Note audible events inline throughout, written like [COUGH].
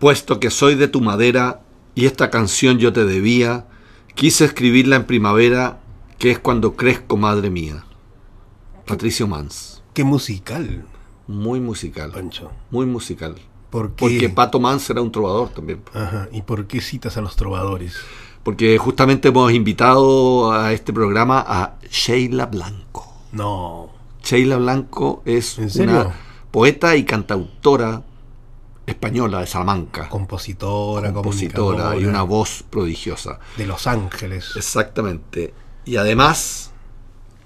Puesto que soy de tu madera y esta canción yo te debía, quise escribirla en primavera, que es cuando crezco, madre mía. Patricio Mans. Qué musical. Muy musical. Pancho. Muy musical. ¿Por qué? Porque Pato Mans era un trovador también. Ajá. ¿Y por qué citas a los trovadores? Porque justamente hemos invitado a este programa a Sheila Blanco. No. Sheila Blanco es una poeta y cantautora española de Salamanca. Compositora, compositora y una voz prodigiosa. de Los Ángeles. Exactamente. Y además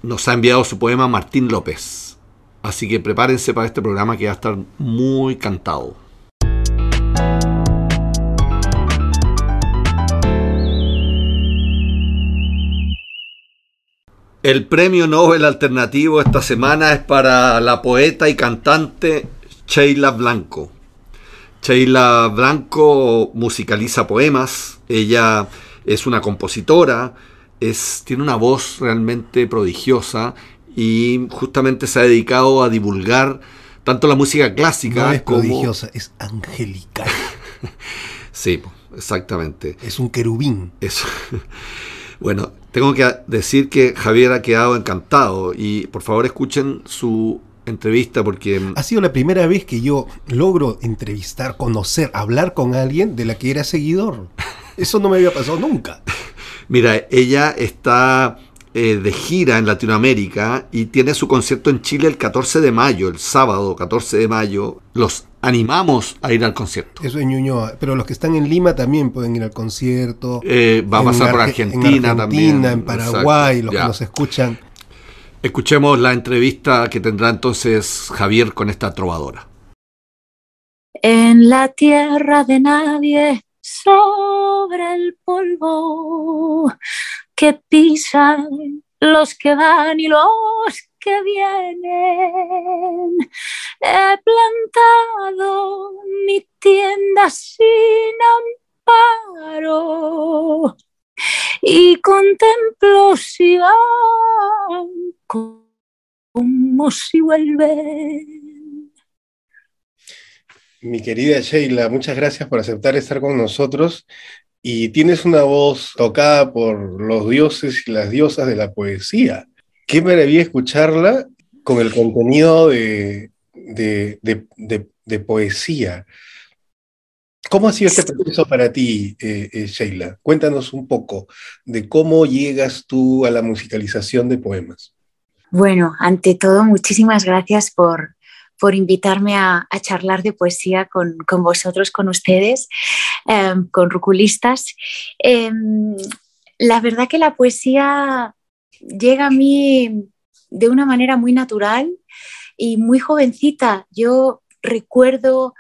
nos ha enviado su poema Martín López. Así que prepárense para este programa que va a estar muy cantado. El premio Nobel alternativo esta semana es para la poeta y cantante Sheila Blanco. Sheila Blanco musicaliza poemas, ella es una compositora, es, tiene una voz realmente prodigiosa y justamente se ha dedicado a divulgar tanto la música clásica No es como... prodigiosa, es angelical. [LAUGHS] Sí, exactamente. es un querubín. Eso. [LAUGHS] Bueno, tengo que decir que Javier ha quedado encantado y por favor escuchen su entrevista porque Ha sido la primera vez que yo logro entrevistar, conocer, hablar con alguien de la que era seguidor. Eso no me había pasado nunca. [LAUGHS] Mira, ella está eh, de gira en Latinoamérica y tiene su concierto en Chile el 14 de mayo, el sábado 14 de mayo. Los animamos a ir al concierto. Eso es Ñuñoa. Pero los que están en Lima también pueden ir al concierto. Eh, va a pasar por Arge- Argentina, en también. en Paraguay, Exacto, los ya. que nos escuchan. Escuchemos la entrevista que tendrá entonces Javier con esta trovadora. En la tierra de nadie, sobre el polvo que pisan los que van y los que vienen. He plantado mi tienda sin amparo y contemplo si van como si. Mi querida Sheila, muchas gracias por aceptar estar con nosotros. Y tienes una voz tocada por los dioses y las diosas de la poesía. Qué maravilla escucharla con el contenido de, de- de- de- de poesía. ¿Cómo ha sido este proceso para ti, eh, eh, Sheila? Cuéntanos un poco de cómo llegas tú a la musicalización de poemas. Bueno, ante todo, muchísimas gracias por, por invitarme a, a charlar de poesía con, con vosotros, con ustedes, eh, con ruculistas. Eh, la verdad que la poesía llega a mí de una manera muy natural y muy jovencita. Yo recuerdo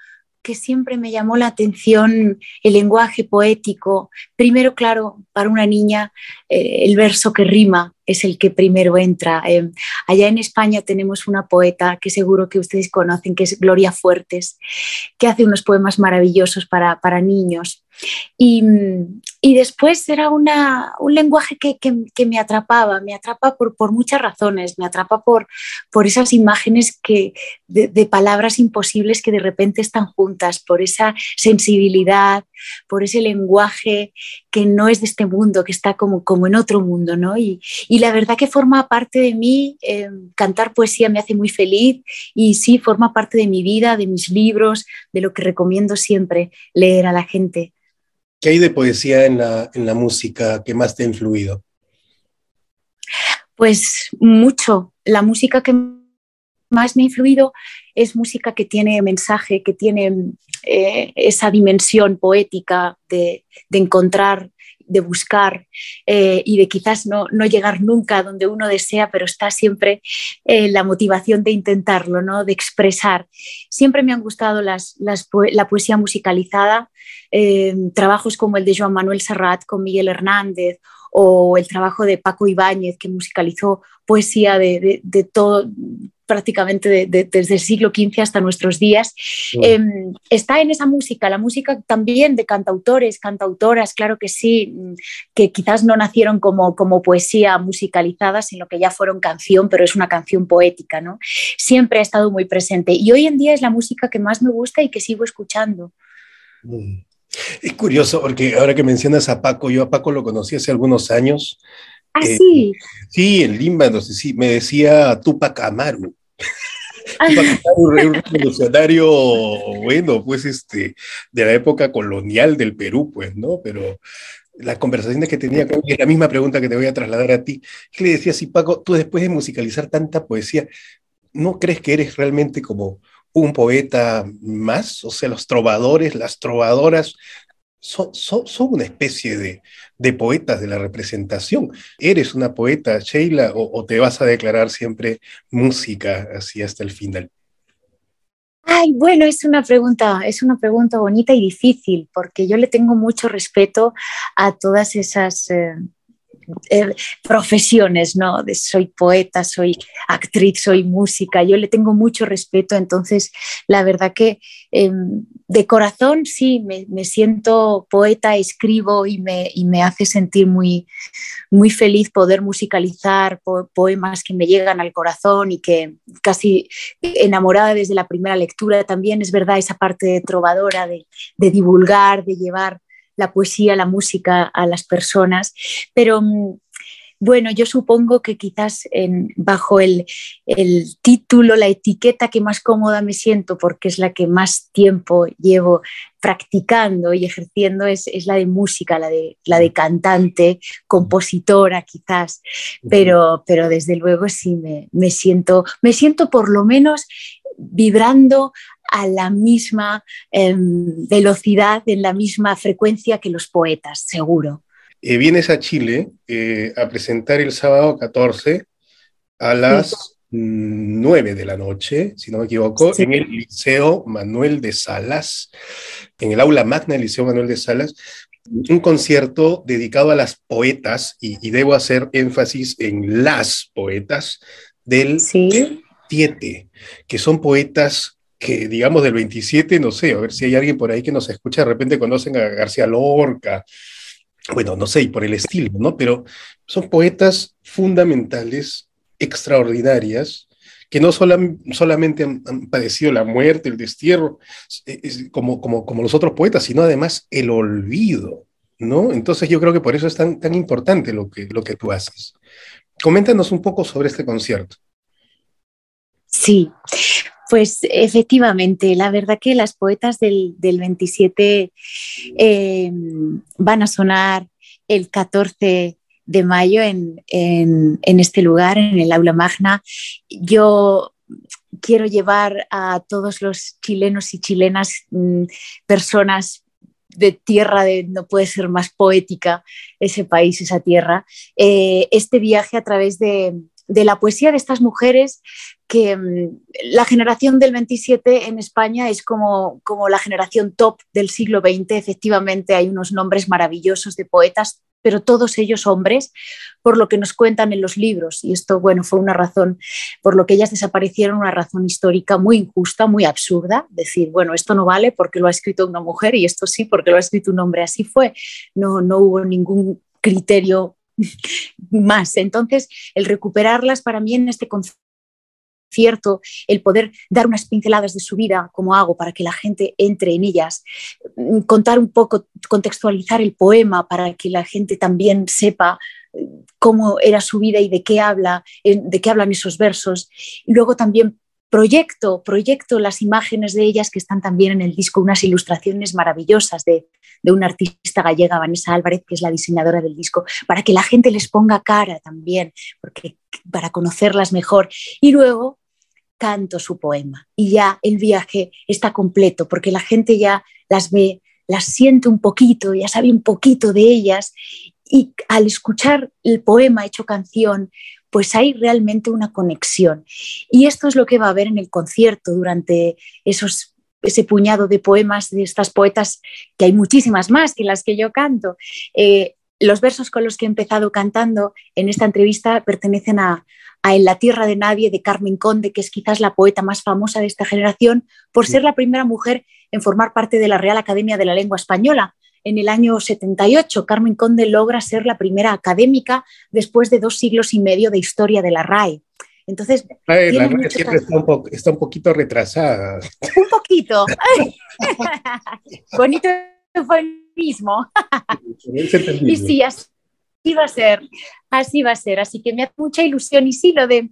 que siempre me llamó la atención el lenguaje poético. Primero, claro, para una niña, eh, el verso que rima es el que primero entra. Eh, allá en España tenemos una poeta que seguro que ustedes conocen, que es Gloria Fuertes, que hace unos poemas maravillosos para, para niños. Y, y, después era una, un lenguaje que, que, me atrapaba, me atrapa por, por, muchas razones, me atrapa por, por esas imágenes que, de, de, palabras imposibles que de repente están juntas, por esa sensibilidad, por ese lenguaje que no es de este mundo, que está como, como en otro mundo, ¿no? Y, y la verdad que forma parte de mí, eh, cantar poesía me hace muy feliz y sí, forma parte de mi vida, de mis libros, de lo que recomiendo siempre leer a la gente. ¿Qué hay de poesía en la, en la música que más te ha influido? Pues mucho. La música que más me ha influido es música que tiene mensaje, que tiene eh, esa dimensión poética de, de, encontrar, de buscar eh, y de quizás no, no, llegar nunca a donde uno desea, pero está siempre eh, la motivación de intentarlo, ¿no? de expresar. Siempre me han gustado las, las, la poesía musicalizada, eh, trabajos como el de Joan Manuel Serrat con Miguel Hernández o el trabajo de Paco Ibáñez, que musicalizó poesía de, de, de todo, prácticamente de, de, desde el siglo XV hasta nuestros días, eh, está en esa música, la música también de cantautores, cantautoras, claro que sí, que quizás no nacieron como, como poesía musicalizada, sino que ya fueron canción, pero es una canción poética, ¿no? Siempre ha estado muy presente y hoy en día es la música que más me gusta y que sigo escuchando. Mm. Es curioso porque ahora que mencionas a Paco, yo a Paco lo conocí hace algunos años. Sí. Sí, en Lima, no sé si me decía Tupac Amaru. [LAUGHS] un revolucionario, bueno, pues este, de la época colonial del Perú, pues, ¿no? Pero las conversaciones que tenía con es la misma pregunta que te voy a trasladar a ti. ¿Qué le decía si Paco, tú después de musicalizar tanta poesía, ¿no crees que eres realmente como un poeta más? O sea, los trovadores, las trovadoras, son, una especie de, de, poetas de la representación. ¿Eres una poeta, Sheila, o, te vas a declarar siempre música así hasta el final? Ay, bueno, es una pregunta, es una pregunta bonita y difícil, porque yo le tengo mucho respeto a todas esas eh, eh, profesiones, ¿no? Soy poeta, soy actriz, soy música, yo le tengo mucho respeto, entonces la verdad que em, de corazón sí, me, siento poeta, escribo y me, me hace sentir muy, muy feliz poder musicalizar poemas que me llegan al corazón y que casi enamorada desde la primera lectura también es verdad esa parte trovadora de, de divulgar, de llevar la poesía, la música a las personas, pero mm, bueno, yo supongo que quizás bajo el, título, la etiqueta que más cómoda me siento, porque es la que más tiempo llevo practicando y ejerciendo, es, la de música, la de, la de cantante, compositora quizás, pero, pero desde luego sí me, me, siento, me siento por lo menos vibrando a la misma em, velocidad, en la misma frecuencia que los poetas, seguro. Eh, vienes a Chile eh, a presentar el sábado 14 a las 9 de la noche, si no me equivoco, en el Liceo Manuel de Salas, en el aula magna del Liceo Manuel de Salas, un concierto dedicado a las poetas, y, debo hacer énfasis en las poetas del 7, que son poetas que digamos del 27, no sé, a ver si hay alguien por ahí que nos escucha, de repente conocen a García Lorca, bueno, no sé, y por el estilo, ¿no? Pero son poetas fundamentales, extraordinarias, que no solamente han, padecido la muerte, el destierro, como, como, como los otros poetas, sino además el olvido, ¿no? Entonces yo creo que por eso es tan, tan importante lo que, lo que tú haces. Coméntanos un poco sobre este concierto. Sí, pues efectivamente, la verdad que las poetas del, 27 eh, van a sonar el 14 de mayo en, este lugar, en el aula magna. Yo quiero llevar a todos los chilenos y chilenas, mm, personas de tierra, de, no puede ser más poética ese país, esa tierra, eh, este viaje a través de, de la poesía de estas mujeres que mm, la generación del 27 en España es como, como la generación top del siglo XX. Efectivamente, hay unos nombres maravillosos de poetas, pero todos ellos hombres, por lo que nos cuentan en los libros. Y esto, bueno, fue una razón, por lo que ellas desaparecieron, una razón histórica muy injusta, muy absurda. Decir, bueno, esto no vale porque lo ha escrito una mujer y esto sí porque lo ha escrito un hombre. Así fue. No, no hubo ningún criterio más. Entonces, el recuperarlas para mí en este concierto, el poder dar unas pinceladas de su vida, como hago, para que la gente entre en ellas, mm, contar un poco, contextualizar el poema para que la gente también sepa eh, cómo era su vida y de qué habla, de qué hablan esos versos. Y luego también proyecto, proyecto las imágenes de ellas que están también en el disco, unas ilustraciones maravillosas de, una artista gallega, Vanessa Álvarez, que es la diseñadora del disco, para que la gente les ponga cara también, porque, para conocerlas mejor. Y luego canto su poema y ya el viaje está completo, porque la gente ya las ve, las siente un poquito, ya sabe un poquito de ellas y al escuchar el poema hecho canción, pues hay realmente una conexión. Y esto es lo que va a haber en el concierto durante esos ese puñado de poemas de estas poetas, que hay muchísimas más que las que yo canto. Eh, los versos con los que he empezado cantando en esta entrevista pertenecen a, En la tierra de nadie de Carmen Conde, que es quizás la poeta más famosa de esta generación, por ser la primera mujer en formar parte de la Real Academia de la Lengua Española. En el año 78, Carmen Conde logra ser la primera académica después de dos siglos y medio de historia de la RAE. Entonces, la radio siempre está un, está un, poquito retrasada. [LAUGHS] Un poquito. [LAUGHS] Bonito mismo. y sí, así va a ser, así va a ser. Así que me hace mucha ilusión. Y sí, lo de,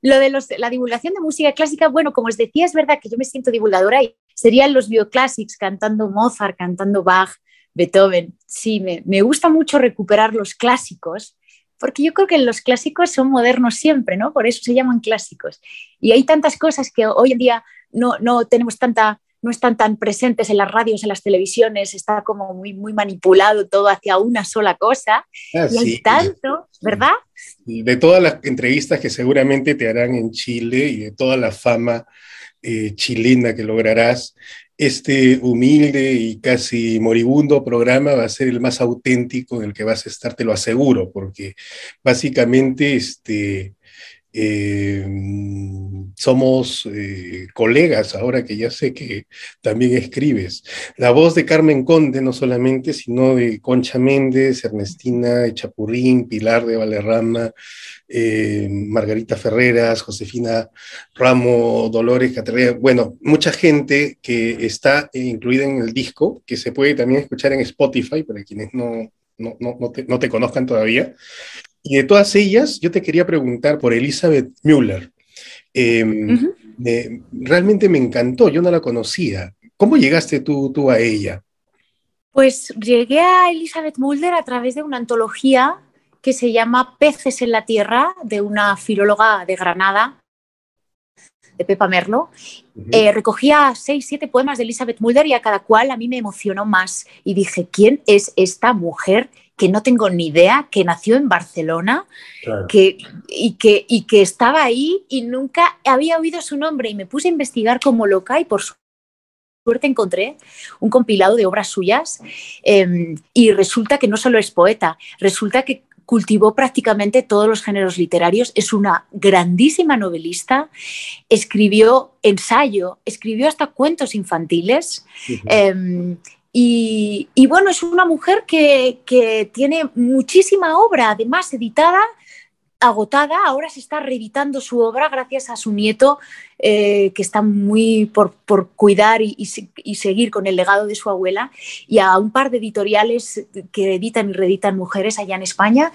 lo de los, la divulgación de música clásica, bueno, como os decía, es verdad que yo me siento divulgadora y serían los bioclásicos cantando Mozart, cantando Bach, Beethoven. Sí, me, me gusta mucho recuperar los clásicos porque yo creo que los clásicos son modernos siempre, ¿no? Por eso se llaman clásicos. Y hay tantas cosas que hoy en día no, no tenemos tanta no están tan presentes en las radios, en las televisiones, está como muy, muy manipulado todo hacia una sola cosa. Ah, y hay tanto, ¿verdad? De todas las entrevistas que seguramente te harán en Chile y de toda la fama eh, chilena que lograrás, este humilde y casi moribundo programa va a ser el más auténtico en el que vas a estar, te lo aseguro, porque básicamente este, eh, somos eh, colegas ahora que ya sé que también escribes. La voz de Carmen Conde no solamente, sino de Concha Méndez, Ernestina Echapurrín, Pilar de Valerrama, eh, Margarita Ferreras, Josefina Ramo, Dolores Caterina, bueno, mucha gente que está incluida en el disco, que se puede también escuchar en Spotify, para quienes no, no, no te conozcan todavía. Y de todas ellas, yo te quería preguntar por Elizabeth Müller. Em, realmente me encantó, yo no la conocía. ¿Cómo llegaste tú, tú a ella? Pues llegué a Elizabeth Müller a través de una antología que se llama Peces en la Tierra, de una filóloga de Granada, de Pepa Merlo. Eh, recogía seis, siete poemas de Elizabeth Mulder y a cada cual a mí me emocionó más. Y dije, ¿quién es esta mujer que no tengo ni idea, que nació en Barcelona que, y, que, y que estaba ahí y nunca había oído su nombre y me puse a investigar como loca y por suerte encontré un compilado de obras suyas em, y resulta que no solo es poeta, resulta que cultivó prácticamente todos los géneros literarios, es una grandísima novelista, escribió ensayo, escribió hasta cuentos infantiles. Y, bueno, es una mujer que, que, tiene muchísima obra, además editada agotada, ahora se está reeditando su obra gracias a su nieto, eh, que está muy por, cuidar y, seguir con el legado de su abuela, y a un par de editoriales que editan y reeditan mujeres allá en España.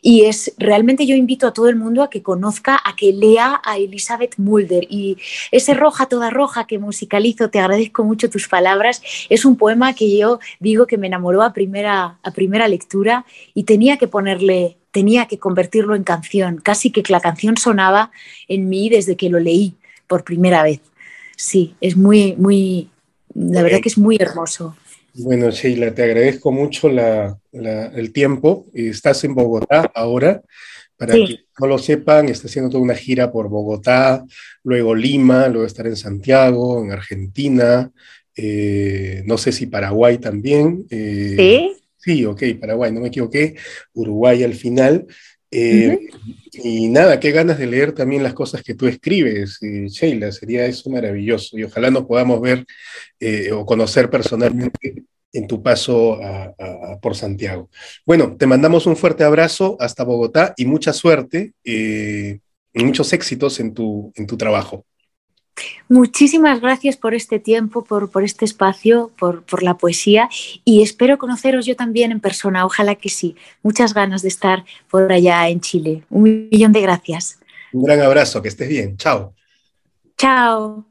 Y es realmente yo invito a todo el mundo a que conozca, a que lea a Elizabeth Mulder. Y ese Roja toda roja que musicalizo, te agradezco mucho tus palabras, es un poema que yo digo que me enamoró a primera, a primera lectura y tenía que ponerle tenía que convertirlo en canción, casi que la canción sonaba en mí desde que lo leí por primera vez. Sí, es muy, muy, la verdad que es muy hermoso. Bueno, Sheila, te agradezco mucho el tiempo. Estás en Bogotá ahora. Para que no lo sepan, está haciendo toda una gira por Bogotá, luego Lima, luego estar en Santiago, en Argentina, eh, no sé si Paraguay también. Eh, sí. Sí, ok, Paraguay, no me equivoqué, Uruguay al final. Eh, y nada, qué ganas de leer también las cosas que tú escribes, eh, Sheila, sería eso maravilloso. Y ojalá nos podamos ver eh, o conocer personalmente en tu paso por Santiago. Bueno, te mandamos un fuerte abrazo hasta Bogotá y mucha suerte y muchos éxitos en tu, en tu trabajo. Muchísimas gracias por este tiempo, por, por este espacio, por, por, la poesía y espero conoceros yo también en persona, ojalá que sí. Muchas ganas de estar por allá en Chile. Un millón de gracias. Un gran abrazo, que estés bien. Chao. Chao.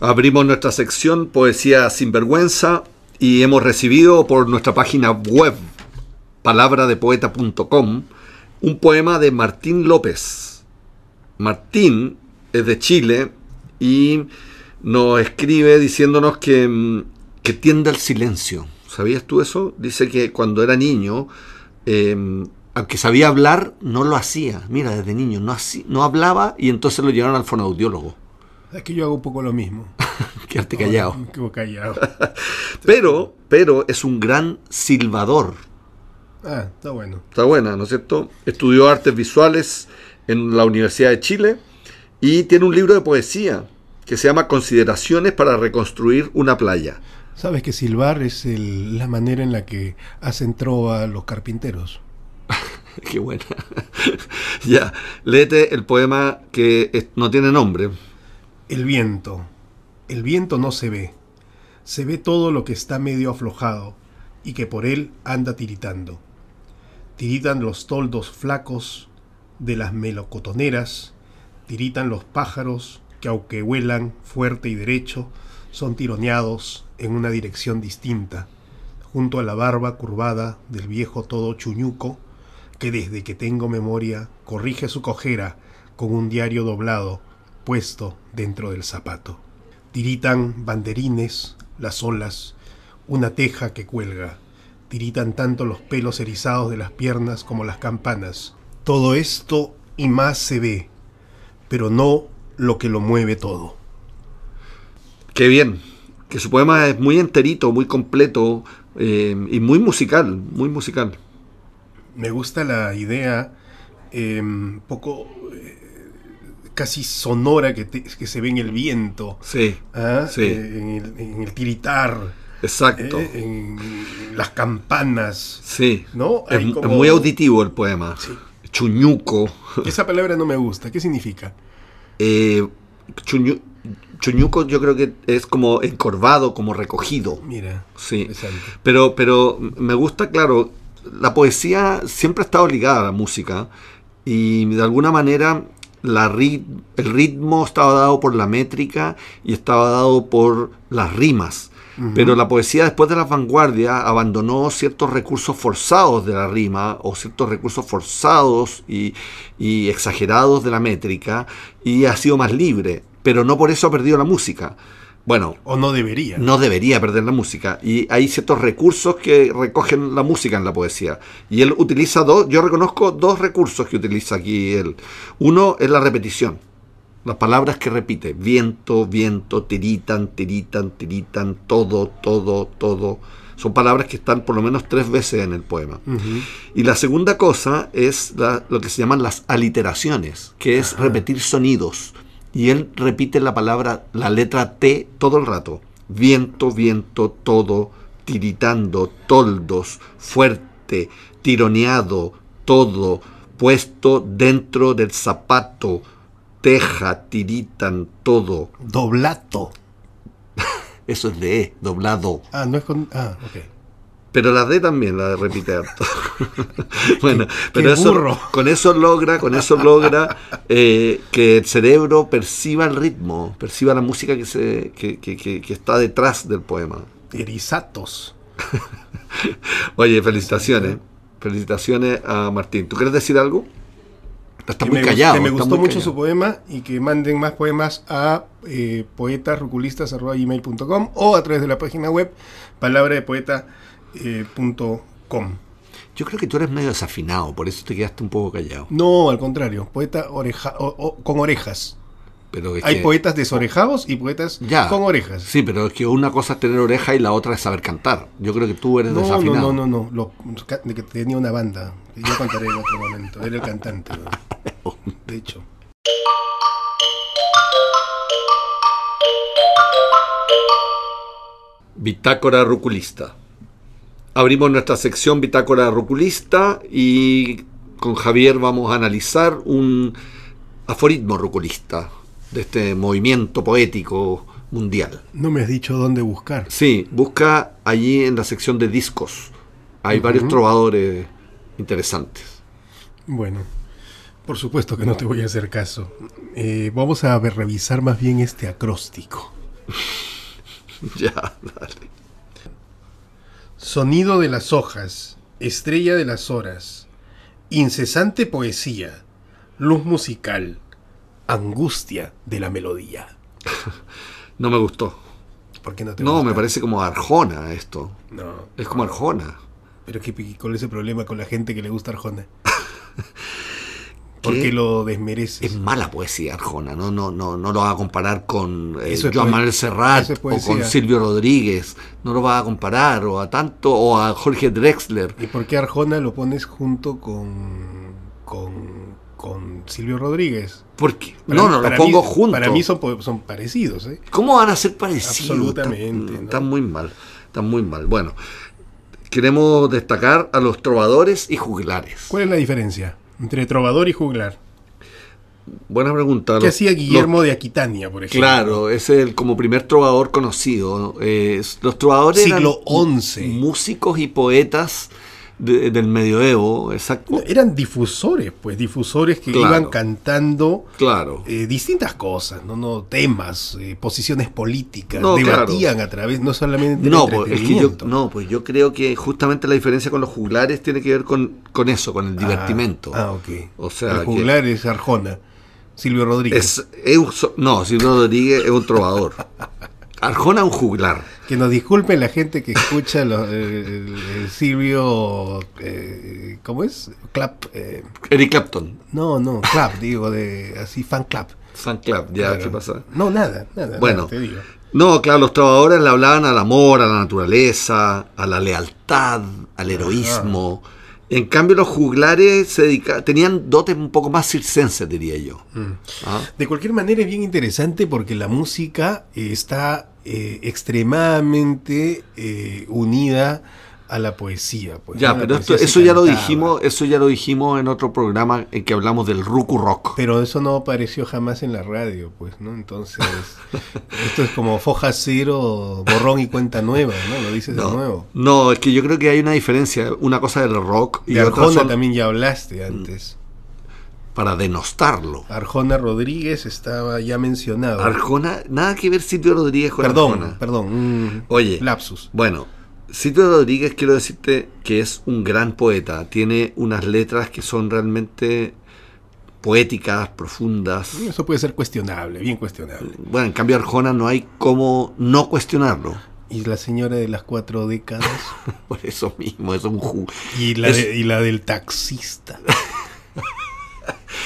Abrimos nuestra sección Poesía sin vergüenza y hemos recibido por nuestra página web palabradepoeta.com, un poema de Martín López. Martín es de Chile y nos escribe diciéndonos que, mm, que tiende al silencio. ¿Sabías tú eso? Dice que cuando era niño, em, aunque sabía hablar, no lo hacía. Mira, desde niño no, no hablaba y entonces lo llevaron al fonoaudiólogo. Es que yo hago un poco lo mismo. [LAUGHS] Quedarte callado. [LAUGHS] callado. [LAUGHS] pero, pero es un gran silbador. Ah, está bueno. Está buena, ¿no es cierto? Estudió artes visuales en la Universidad de Chile y tiene un libro de poesía que se llama Consideraciones para reconstruir una playa. Sabes que silbar es la manera en la que hacen trova los carpinteros. [LAUGHS] Qué buena. [LAUGHS] ya, léete el poema que no tiene nombre. El viento. El viento no se ve. Se ve todo lo que está medio aflojado y que por él anda tiritando. Tiritan los toldos flacos de las melocotoneras, tiritan los pájaros que aunque vuelan fuerte y derecho, son tironeados en una dirección distinta, junto a la barba curvada del viejo todo chuñuco, que desde que tengo memoria corrige su cojera con un diario doblado puesto dentro del zapato. Tiritan banderines, las olas, una teja que cuelga. Tiritan tanto los pelos erizados de las piernas como las campanas. Todo esto y más se ve, pero no lo que lo mueve todo. Qué bien, que su poema es muy enterito, muy completo eh, y muy musical, muy musical. Me gusta la idea un em, poco eh, casi sonora que, que, se ve en el viento. Sí. ¿ah? Eh, en, el, tiritar. Exacto. en las campanas. Sí. ¿no? Es, muy auditivo el poema. Chuñuco. Esa palabra no me gusta. ¿Qué significa? chuñuco Chuñuco yo creo que es como encorvado, como recogido. Mira. Sí. Pero, pero me gusta, claro, la poesía siempre ha estado ligada a la música y de alguna manera la el ritmo estaba dado por la métrica y estaba dado por las rimas. Pero la poesía después de la vanguardia abandonó ciertos recursos forzados de la rima o ciertos recursos forzados y, y exagerados de la métrica y ha sido más libre pero no por eso ha perdido la música. Bueno. O no debería. No debería perder la música. Y hay ciertos recursos que recogen la música en la poesía. Y él utiliza dos, yo reconozco dos recursos que utiliza aquí él. Uno es la repetición. Las palabras que repite. Viento, viento, tiritan, tiritan, tiritan, todo, todo, todo. Son palabras que están por lo menos tres veces en el poema. Y la segunda cosa es lo que se llaman las aliteraciones, que es repetir sonidos y él repite la palabra, la letra T todo el rato. Viento, viento, todo, tiritando, toldos, fuerte, tironeado, todo, puesto dentro del zapato, teja, tiritan, todo. Doblato. [LAUGHS] Eso es de E, doblado. Ah, no es con. Ah, ok. Pero la D también la repite harto. [LAUGHS] bueno, pero eso, con eso logra, con eso logra eh, que el cerebro perciba el ritmo, perciba la música que, se, que, que, que está detrás del poema. Erizatos. [LAUGHS] Oye, felicitaciones. Felicitaciones a Martín. ¿Tú quieres decir algo? Está muy callado. Que me gustó mucho su poema y que manden más poemas a eh, poetasruculistas.com o a través de la página web palabra de poeta eh. Yo creo que tú eres medio desafinado, por eso te quedaste un poco callado. No, al contrario, poeta oreja, con orejas. Pero Hay poetas desorejados y poetas con orejas. Sí, pero es que una cosa es tener oreja y la otra es saber cantar. Yo creo que tú eres desafinado. No, no, no, no. que tenía una banda. Yo cantaré en otro momento. Era el cantante. [LAUGHS] De hecho. Bitácora ruculista abrimos nuestra sección Bitácora Ruculista y con Javier vamos a analizar un aforismo ruculista de este movimiento poético mundial. No me has dicho dónde buscar. Sí, busca allí en la sección de discos. Hay varios trovadores interesantes. Bueno, por supuesto que no te voy a hacer caso. Eh, vamos a revisar más bien este acróstico. [LAUGHS] ya, dale. Sonido de las hojas, estrella de las horas, incesante poesía, luz musical, angustia de la melodía. [LAUGHS] No me gustó. ¿Por qué no te No, me parece como Arjona esto. No. Es como Arjona. Pero ¿qué, ¿cuál es el problema con la gente que le gusta Arjona? [LAUGHS] Porque lo desmerece. Es mala poesía Arjona, no, no, no, no lo va a comparar con eh, Joan Manuel Serrat o con Silvio Rodríguez, no lo va a comparar, o a tanto, o a Jorge Drexler. ¿Y por qué Arjona lo pones junto con, con, con Silvio Rodríguez. ¿Por qué? No, no, los pongo juntos. Para mí son, son parecidos. ¿eh? ¿Cómo van a ser parecidos? Absolutamente. Están, muy mal. Están muy mal. Bueno, queremos destacar a los trovadores y juglares. ¿Cuál es la diferencia entre trovador y juglar? Buena pregunta. ¿Qué hacía Guillermo de Aquitania, por ejemplo? Claro, es el como primer trovador conocido. los trovadores Siglo XI. músicos y poetas del medioevo, exacto. Eran difusores, pues, difusores que iban cantando claro. Eh, distintas cosas, no, no temas, eh, posiciones políticas, debatían a través, no solamente no, pues, yo, no, pues yo creo que justamente la diferencia con los juglares tiene que ver con, con eso, con el ah, divertimento. Ah, ok. O sea, el juglar es Arjona. Silvio Rodríguez. no, Silvio Rodríguez es un trovador. [LAUGHS] Arjona un juglar. Que nos disculpen la gente que escucha el, Silvio. Eh, ¿Cómo es? Clap. Eh. Eric Clapton. No, no, Clap, digo, de así, fan clap. Fan clap, ya, ¿qué pasa? No, nada, nada. Bueno, te digo. No, claro, los trovadores le hablaban al amor, a la naturaleza, a la lealtad, al heroísmo. En cambio, los juglares se tenían dotes un poco más circenses, diría yo. Mm. ¿Ah? De cualquier manera, es bien interesante porque la música está eh, extremadamente eh, unida a la poesía. Pues, ya, pero eso ya lo dijimos, eso ya lo dijimos en otro programa en que hablamos del ruku rock. Pero eso no apareció jamás en la radio, pues, ¿no? Entonces, [LAUGHS] esto es como foja cero, borrón y cuenta nueva, ¿no? Lo dices de nuevo. No, es que yo creo que hay una diferencia, una cosa del rock y de Arjona también ya hablaste antes. Para denostarlo. Arjona Rodríguez estaba ya mencionado. Arjona, nada que ver Silvio Rodríguez con perdón, Arjona. Perdón, Oye, lapsus. Bueno, Silvio Rodríguez quiero decirte que es un gran poeta, tiene unas letras que son realmente poéticas, profundas. Eso puede ser cuestionable, bien cuestionable. Bueno, en cambio Arjona no hay cómo no cuestionarlo. ¿Y la señora de las cuatro décadas? [LAUGHS] Por eso mismo, es un ju ¿Y la, y la del taxista. [LAUGHS]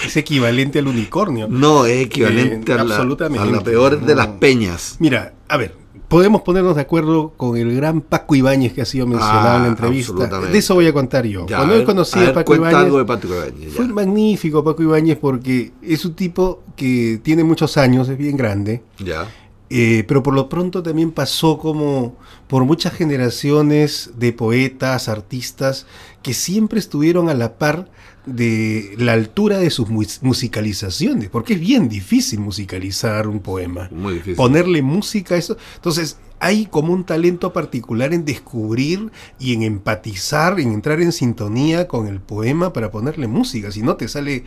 es equivalente al unicornio. No, es equivalente a, la, a, la, peor de las peñas. Mira, a ver, podemos ponernos de acuerdo con el gran Paco Ibáñez que ha sido mencionado en la ah, entrevista. De eso voy a contar yo. Cuando he conocido a, Paco Ibáñez, fue magnífico Paco Ibáñez porque es un tipo que tiene muchos años, es bien grande. Ya. Eh, pero por lo pronto también pasó como por muchas generaciones de poetas, artistas, que siempre estuvieron a la par de la altura de sus musicalizaciones, porque es bien difícil musicalizar un poema. Muy difícil. Ponerle música a eso. Entonces, hay como un talento particular en descubrir y en empatizar, en entrar en sintonía con el poema para ponerle música. Si no te sale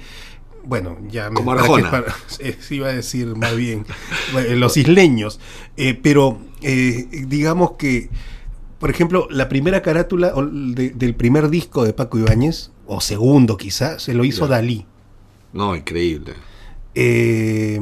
bueno, ya Como Arjona. Para, [LAUGHS] iba a decir más bien los isleños, eh, pero eh, digamos que, por ejemplo, la primera carátula del primer disco de Paco Ibáñez, o segundo quizás, se lo hizo Dalí. No, increíble. Eh,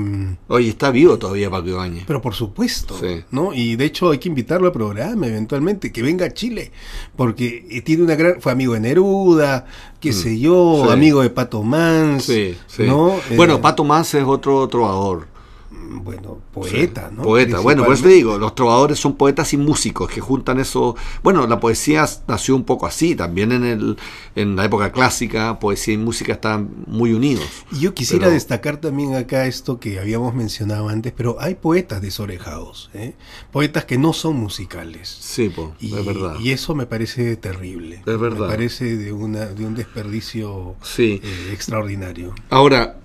Oye, está vivo todavía Paco Ibáñez. Pero por supuesto, ¿no? Y de hecho hay que invitarlo al programa eventualmente, que venga a Chile, porque eh, tiene una gran... Fue amigo de Neruda, qué mm, sé yo, amigo de Pato Mans, sí, ¿no? Bueno, eh, Pato Mans es otro trovador bueno, poeta, ¿no? Poeta, bueno, por eso te digo, los trovadores son poetas y músicos que juntan eso. Bueno, la poesía nació un poco así, también en, el, en la época clásica, poesía y música están muy unidos. Y yo quisiera destacar también acá esto que habíamos mencionado antes, pero hay poetas desorejados, ¿eh? poetas que no son musicales. Sí, es verdad. Y eso me parece terrible. Es verdad. Me parece de, una, de un desperdicio eh, extraordinario. Ahora,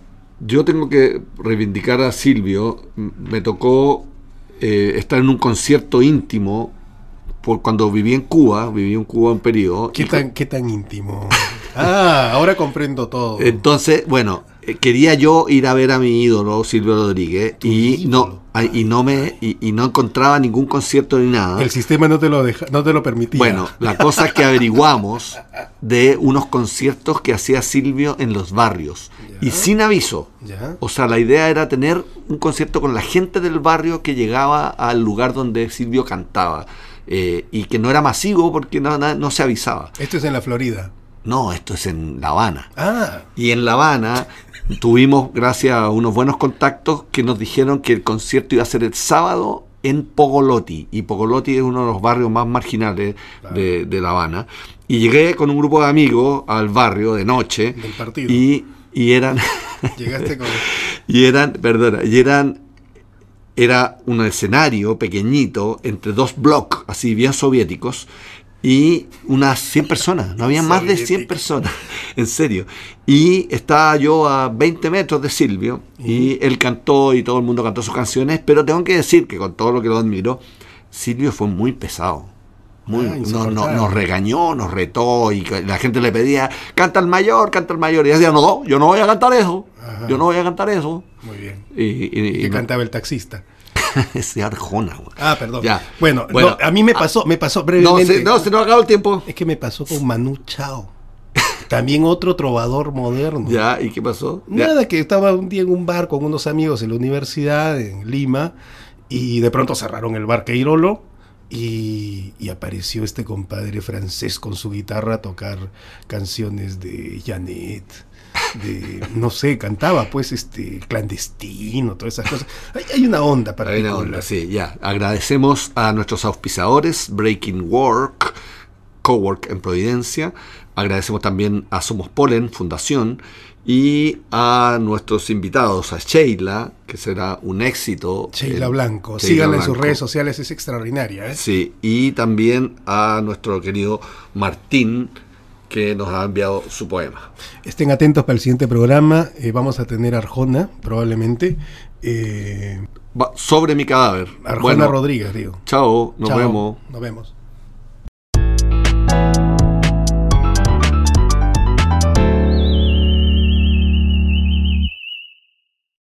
yo tengo que reivindicar a Silvio. Me tocó eh, estar en un concierto íntimo por cuando viví en Cuba, viví en Cuba un periodo. ¿Qué, tan, ¿qué tan íntimo? ah, ahora comprendo todo. Entonces, bueno, quería yo ir a ver a mi ídolo Silvio Rodríguez y no y no me y, no encontraba ningún concierto ni nada. El sistema no te lo deja, no te lo permitía. Bueno, la cosa es que averiguamos de unos conciertos que hacía Silvio en los barrios y sin aviso. O sea, la idea era tener un concierto con la gente del barrio que llegaba al lugar donde Silvio cantaba eh, y que no era masivo porque no, no se avisaba. Esto es en la Florida. No, esto es en La Habana. Ah. Y en La Habana tuvimos, gracias a unos buenos contactos, que nos dijeron que el concierto iba a ser el sábado en Pogolotti. Y Pogolotti es uno de los barrios más marginales de, La Habana. Y llegué con un grupo de amigos al barrio de noche. Del partido. Y y eran... [LAUGHS] Llegaste con... [LAUGHS] y eran, perdona, y eran... Era un escenario pequeñito entre dos bloques, así bien soviéticos, y unas 100 personas, no había más de 100 personas, [LAUGHS] en serio. Y estaba yo a 20 metros de Silvio y él cantó y todo el mundo cantó sus canciones, pero tengo que decir que con todo lo que lo admiro, Silvio fue muy pesado. Muy, Ah, no- no- nos regañó, nos retó y la gente le pedía, canta el mayor, canta el mayor. Y ella decía, no, yo no voy a cantar eso, Ajá. yo no voy a cantar eso. Muy bien. Y, y- cantaba el taxista. [LAUGHS] ese Arjona. güey. Ah, perdón. Ya. Bueno, Bueno, no, a mí me pasó, me pasó No, brevemente. se, no, se nos acabó el tiempo. Es que me pasó con Manu Chao. [LAUGHS] También otro trovador moderno. Ya, ¿y qué pasó? Ya. Nada, que estaba un día en un bar con unos amigos en la universidad, en Lima, y de pronto cerraron el bar Queirolo y, y apareció este compadre francés con su guitarra a tocar canciones de Janet. De, no sé, cantaba pues este clandestino, todas esas cosas. Hay, hay una onda Hay particular. una onda, sí, ya. Agradecemos a nuestros auspiciadores, Breaking Work, Cowork en Providencia. Agradecemos también a Somos Polen, Fundación. Y a nuestros invitados, a Sheila, que será un éxito. Sheila El- Blanco, síganla en sus redes sociales, es extraordinaria. ¿eh? Sí, y también a nuestro querido Martín, que nos ha enviado su poema. Estén atentos para el siguiente programa, eh, vamos a tener a Arjona, probablemente. Eh, sobre mi cadáver. Arjona Bueno, Rodríguez, digo. chao, nos Chao, vemos. Nos vemos.